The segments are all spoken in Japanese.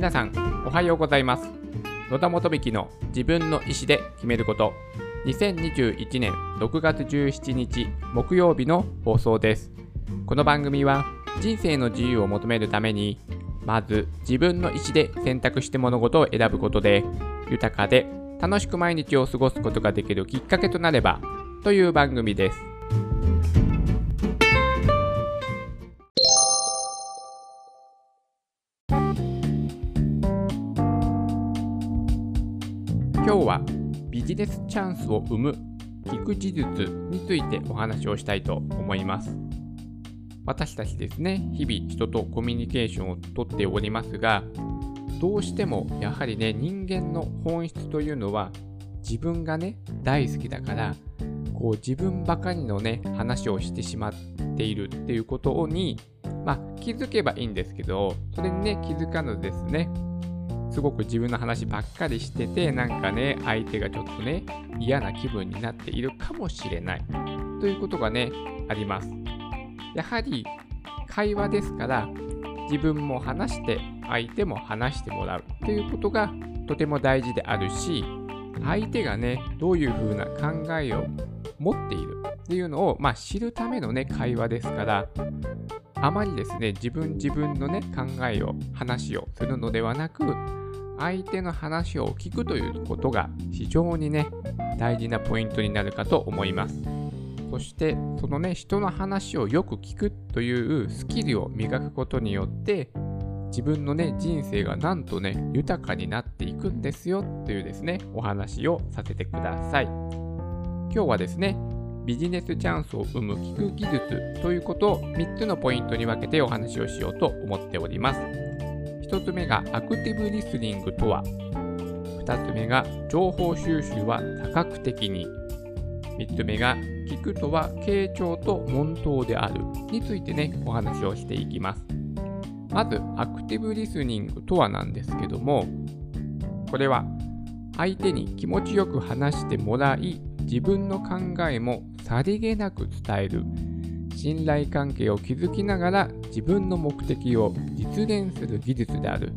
皆さんおはようございます。野田元引の自分の意思で決めること。2021年6月17日木曜日の放送です。この番組は人生の自由を求めるためにまず自分の意思で選択して物事を選ぶことで豊かで楽しく毎日を過ごすことができるきっかけとなればという番組です。ジネスチャンスを生む聞く事実についてお話をしたいと思います。私たちですね日々人とコミュニケーションをとっておりますがどうしてもやはりね人間の本質というのは自分がね大好きだからこう自分ばかりのね話をしてしまっているっていうことにまあ気づけばいいんですけどそれにね気づかぬですねすごく自分の話ばっかりしてて、なんかね、相手がちょっとね、嫌な気分になっているかもしれない。ということがね、あります。やはり、会話ですから、自分も話して、相手も話してもらうということがとても大事であるし、相手がね、どういうふうな考えを持っているっていうのを、まあ、知るためのね、会話ですから、あまりですね、自分自分のね、考えを、話をするのではなく、相手の話を聞くということが非常にね、大事なポイントになるかと思います。そして、そのね、人の話をよく聞くというスキルを磨くことによって、自分のね、人生がなんとね、豊かになっていくんですよというですね、お話をさせてください。今日はですね、ビジネスチャンスを生む聞く技術ということを3つのポイントに分けてお話をしようと思っております。1つ目がアクティブリスニングとは2つ目が情報収集は多角的に。3つ目が聞くとは傾聴と問答である。についてねお話をしていきます。まずアクティブリスニングとはなんですけどもこれは相手に気持ちよく話してもらい自分の考えもさりげなく伝える。信頼関係を築きながら自分の目的を実現する技術である。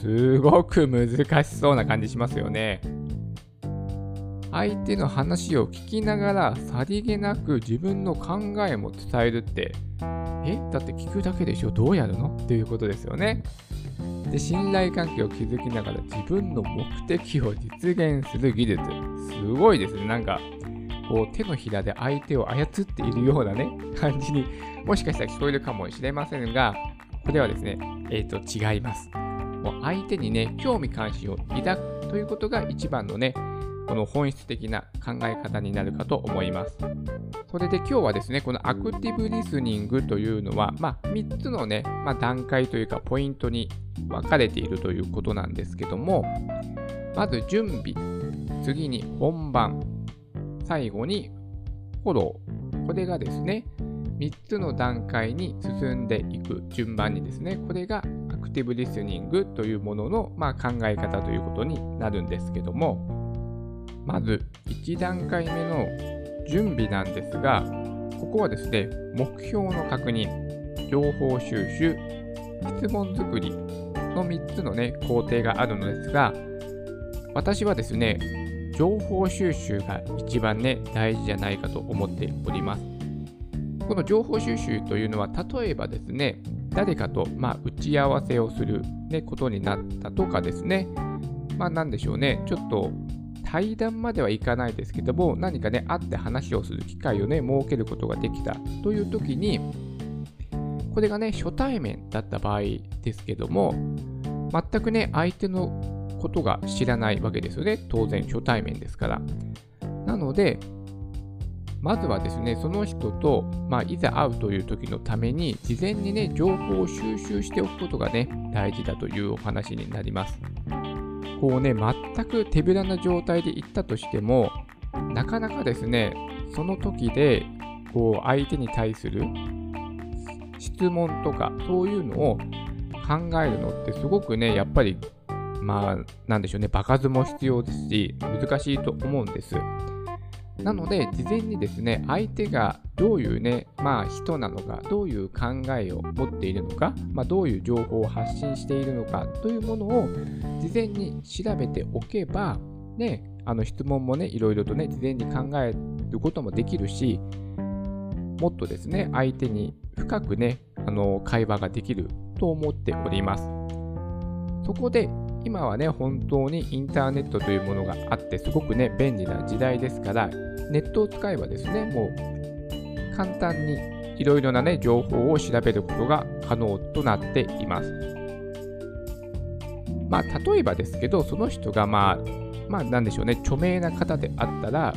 すごく難しそうな感じしますよね。相手の話を聞きながらさりげなく自分の考えも伝えるって、えだって聞くだけでしょどうやるの？っていうことですよね。で、信頼関係を築きながら自分の目的を実現する技術。すごいですね。なんか、こう手のひらで相手を操っているようなね、感じにもしかしたら聞こえるかもしれませんが、これはですね、えっ、ー、と、違います。もう相手にね、興味関心を抱くということが一番のね、この本質的な考え方になるかと思います。それで今日はですね、このアクティブリスニングというのは、まあ、3つのね、まあ、段階というかポイントに分かれているということなんですけども、まず準備、次に本番、最後にフォロー。これがですね、3つの段階に進んでいく順番にですね、これがアクティブリスニングというものの、まあ、考え方ということになるんですけども、まず1段階目の準備なんですが、ここはですね、目標の確認、情報収集、質問作りの3つのね、工程があるのですが、私はですね、情報収集が一番ね、大事じゃないかと思っております。この情報収集というのは、例えばですね、誰かと、まあ、打ち合わせをする、ね、ことになったとかですね、まあ、なんでしょうね、ちょっと対談まではいかないですけども、何かね、会って話をする機会をね、設けることができたという時に、これがね、初対面だった場合ですけども、全くね、相手のことが知らないわけですよね。当然初対面ですから。なので、まずはですね、その人と、まあ、いざ会うという時のために、事前にね、情報を収集しておくことがね、大事だというお話になります。こうね、全く手ぶらな状態で行ったとしても、なかなかですね、その時で、こう、相手に対する質問とか、そういうのを考えるのってすごくね、やっぱりまあ、なんでしょうね、場数も必要ですし、難しいと思うんです。なので、事前にですね、相手がどういうね、まあ人なのか、どういう考えを持っているのか、まあ、どういう情報を発信しているのかというものを事前に調べておけば、ね、あの質問もね、いろいろとね、事前に考えることもできるし、もっとですね、相手に深くね、あの会話ができると思っております。そこで今はね、本当にインターネットというものがあって、すごくね、便利な時代ですから、ネットを使えばですね、もう簡単にいろいろなね、情報を調べることが可能となっています。まあ、例えばですけど、その人がまあ、まあ、なんでしょうね、著名な方であったら、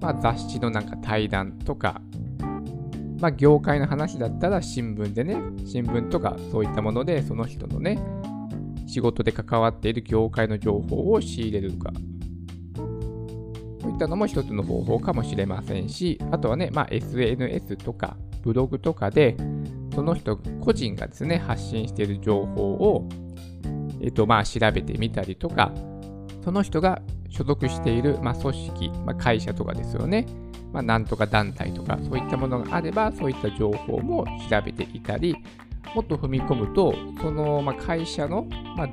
まあ、雑誌のなんか対談とか、まあ、業界の話だったら新聞でね、新聞とかそういったもので、その人のね、仕事で関わっている業界の情報を仕入れるか。そういったのも一つの方法かもしれませんし、あとはね、まあ、SNS とかブログとかで、その人個人がですね、発信している情報を、えっと、まあ、調べてみたりとか、その人が所属している、まあ、組織、まあ、会社とかですよね。まあ、なんとか団体とか、そういったものがあれば、そういった情報も調べていたり、もっと踏み込むと、その、まあ、会社の、まあ、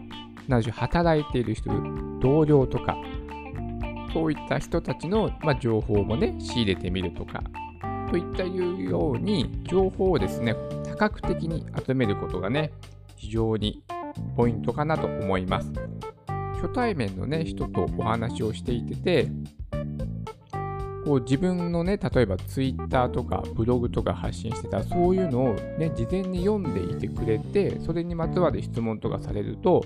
何で、働いている人、同僚とか、そういった人たちの、まあ、情報もね、仕入れてみるとか、といったいうように、情報をですね、多角的に集めることがね、非常にポイントかなと思います。初対面のね、人とお話をしていてて、こう自分のね、例えば Twitter とかブログとか発信してたそういうのをね、事前に読んでいてくれて、それにまつわる質問とかされると、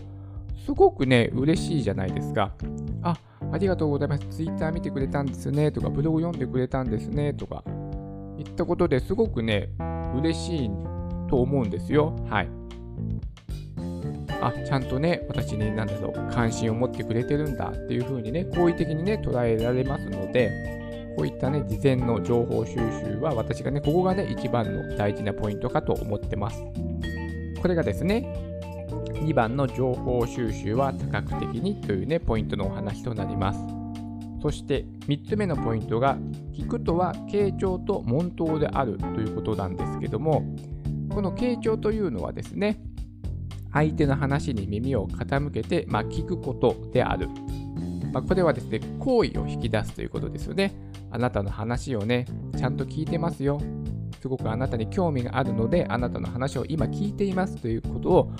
すごくね、嬉しいじゃないですか。あ、ありがとうございます。Twitter 見てくれたんですねとか、ブログ読んでくれたんですねとか、言ったことですごくね、嬉しいと思うんですよ。はい。あ、ちゃんとね、私に何だろう、関心を持ってくれてるんだっていう風にね、好意的にね、捉えられますので、こういったね、事前の情報収集は私がね、ここがね、一番の大事なポイントかと思ってます。これがですね、2番の情報収集は多角的にというね、ポイントのお話となります。そして3つ目のポイントが、聞くとは傾聴と問答であるということなんですけども、この傾聴というのはですね、相手の話に耳を傾けて、まあ、聞くことである。まあ、これはですね、好意を引き出すということですよね。あなたの話をね、ちゃんと聞いてますよ。すごくあなたに興味があるので、あなたの話を今聞いていますということを、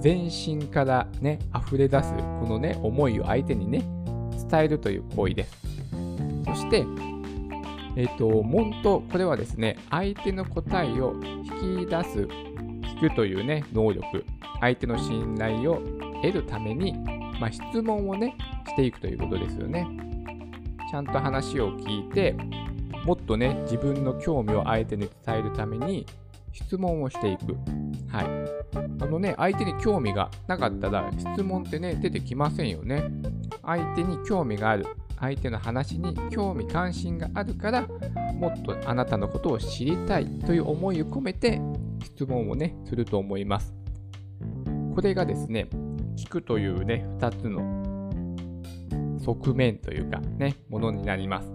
全身からね、溢れ出す、このね、思いを相手にね、伝えるという行為です。そして、えっ、ー、と、門と、これはですね、相手の答えを引き出す、聞くというね、能力、相手の信頼を得るために、まあ、質問をね、していくということですよね。ちゃんと話を聞いて、もっとね、自分の興味を相手に伝えるために質問をしていく。はい。あのね、相手に興味がなかったら質問ってね、出てきませんよね。相手に興味がある。相手の話に興味関心があるからもっとあなたのことを知りたいという思いを込めて質問をねすると思いますこれがですね聞くというね2つの側面というかね、ものになります。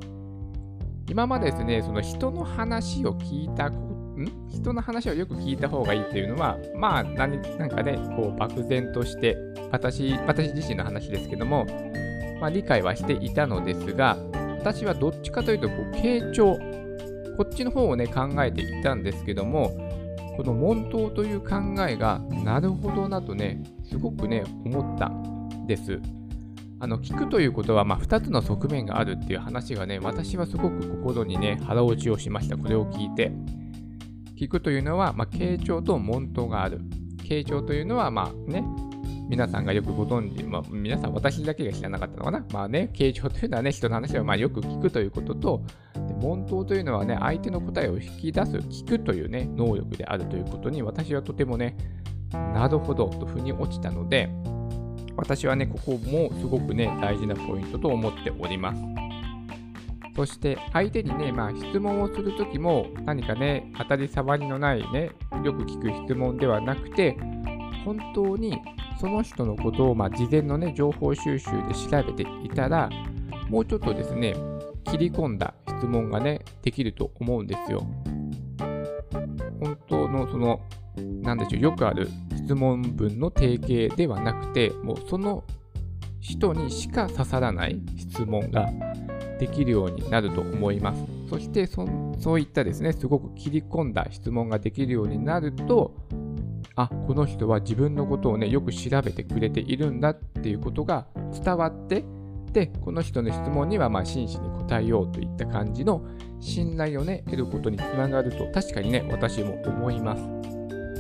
今までですね、その人の話を聞いた、ん？人の話をよく聞いた方がいいっていうのは、まあ何、なんかね、こう漠然として、私、私自身の話ですけども、まあ、理解はしていたのですが、私はどっちかというと、こう、傾聴、こっちの方をね、考えていたんですけども、この問答という考えが、なるほどなとね、すごくね、思ったんです。あの聞くということは、まあ、2つの側面があるっていう話がね、私はすごく心にね、腹落ちをしました。これを聞いて。聞くというのは、まあ、傾聴と問答がある。傾聴というのは、まあね、皆さんがよくご存知、まあ、皆さん私だけが知らなかったのかな。まあね、傾聴というのはね、人の話をまあよく聞くということと、で問答というのはね、相手の答えを引き出す、聞くというね、能力であるということに、私はとてもね、なるほどと腑に落ちたので、私はね、ここもすごくね、大事なポイントと思っております。そして相手にね、まあ、質問をするときも何かね、当たり障りのないね、よく聞く質問ではなくて、本当にその人のことを、まあ、事前のね、情報収集で調べていたら、もうちょっとですね、切り込んだ質問がね、できると思うんですよ。本当のその、なんでしょう、よくある質問文の定型ではなくて、もうその人にしか刺さらない質問ができるようになると思います。そしてそ、そういったですね、すごく切り込んだ質問ができるようになると、あ、この人は自分のことをね、よく調べてくれているんだっていうことが伝わって、で、この人の質問にはま真摯に答えようといった感じの信頼をね、得ることにつながると確かにね、私も思います。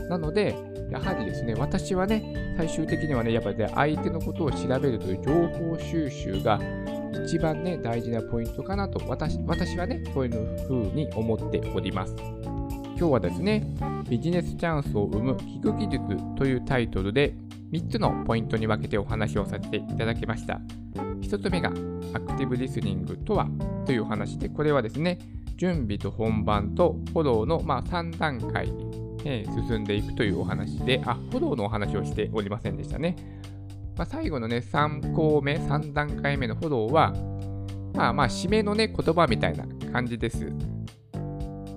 なので、やはりですね、私はね、最終的にはね、やっぱりね、相手のことを調べるという情報収集が一番ね、大事なポイントかなと私私はね、そういうふうに思っております。今日はですね、ビジネスチャンスを生む聞く技術というタイトルで3つのポイントに分けてお話をさせていただきました。1つ目が、アクティブリスニングとはという話で、これはですね、準備と本番とフォローの、まあ、3段階え進んでいくというお話で、あ、フォローのお話をしておりませんでしたね。まあ、最後のね、3項目、3段階目のフォローは、まあまあ、締めのね、言葉みたいな感じです。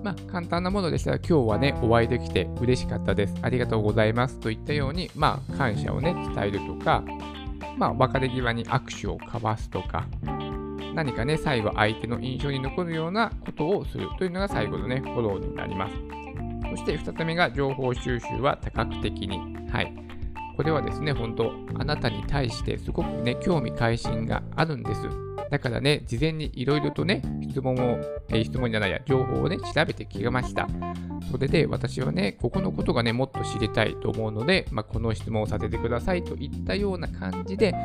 まあ、簡単なものでしたら、今日はね、お会いできて嬉しかったです。ありがとうございますといったように、まあ、感謝をね、伝えるとか、まあ、別れ際に握手を交わすとか、何かね、最後相手の印象に残るようなことをするというのが最後のね、フォローになります。そして2つ目が情報収集は多角的に。はい。これはですね、本当あなたに対してすごくね、興味関心があるんです。だからね、事前にいろいろとね、質問を、えー、質問じゃないや、情報をね、調べてきました。それで私はね、ここのことがね、もっと知りたいと思うので、まあ、この質問をさせてくださいといったような感じで、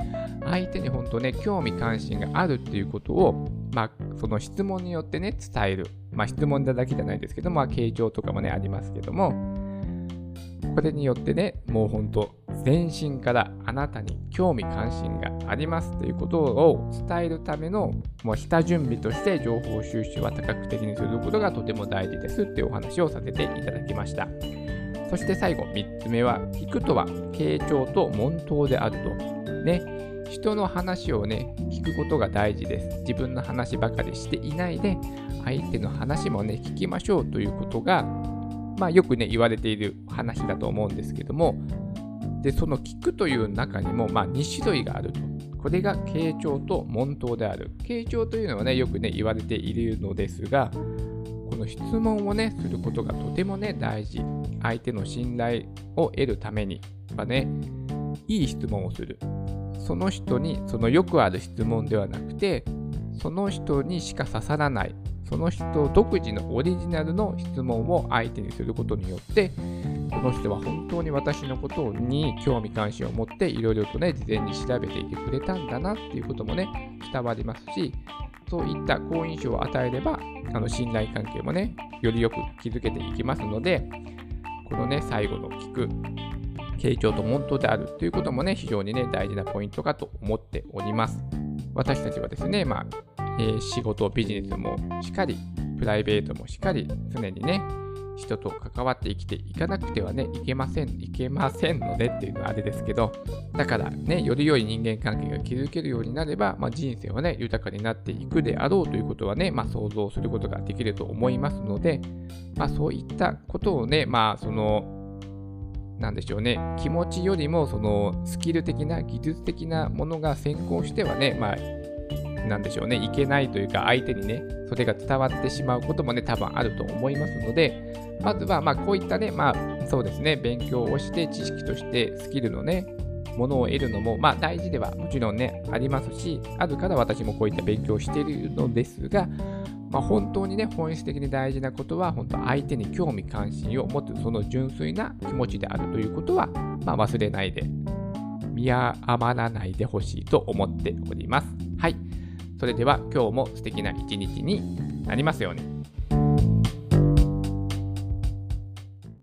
相手に本当ね、興味関心があるっていうことを、まあ、その質問によってね、伝える。まあ、質問だけじゃないですけど、まあ、形状とかもね、ありますけども、これによってね、もう本当、全身からあなたに興味関心がありますということを伝えるためのもう下準備として情報収集は多角的にすることがとても大事ですっていうお話をさせていただきました。そして最後、3つ目は、聞くとは傾聴と問答であると。ね、人の話をね、聞くことが大事です。自分の話ばかりしていないで、相手の話もね、聞きましょうということが、まあよくね、言われている話だと思うんですけども、で、その聞くという中にも、まあ、2種類があると。これが傾聴と問答である。傾聴というのはね、よくね、言われているのですが、この質問をね、することがとてもね、大事。相手の信頼を得るためにはね、いい質問をする。その人に、そのよくある質問ではなくて、その人にしか刺さらない、その人独自のオリジナルの質問を相手にすることによって、この人は本当に私のことに興味関心を持っていろいろとね、事前に調べていてくれたんだなっていうこともね、伝わりますし、そういった好印象を与えれば、あの信頼関係もね、よりよく築けていきますので、このね、最後の聞く、傾聴と問答であるということもね、非常にね、大事なポイントかと思っております。私たちはですね、まあ、えー、仕事、ビジネスもしっかり、プライベートもしっかり、常にね、人と関わって生きていかなくてはね、いけません、いけませんのでっていうのはあれですけど、だからね、より良い人間関係が築けるようになれば、まあ、人生はね、豊かになっていくであろうということはね、まあ、想像することができると思いますので、まあ、そういったことをね、まあ、その、なんでしょうね、気持ちよりも、その、スキル的な、技術的なものが先行してはね、まあ、なんでしょうね、いけないというか、相手にね、それが伝わってしまうこともね、多分あると思いますので、まずは、ま、こういったね、まあ、そうですね、勉強をして、知識としてスキルのね、ものを得るのも、まあ、大事ではもちろんね、ありますし、あるから私もこういった勉強をしているのですが、まあ、本当にね、本質的に大事なことは、本当相手に興味関心を持つ、その純粋な気持ちであるということは、まあ、忘れないで、見余らないでほしいと思っております。それでは今日も素敵な一日になりますように。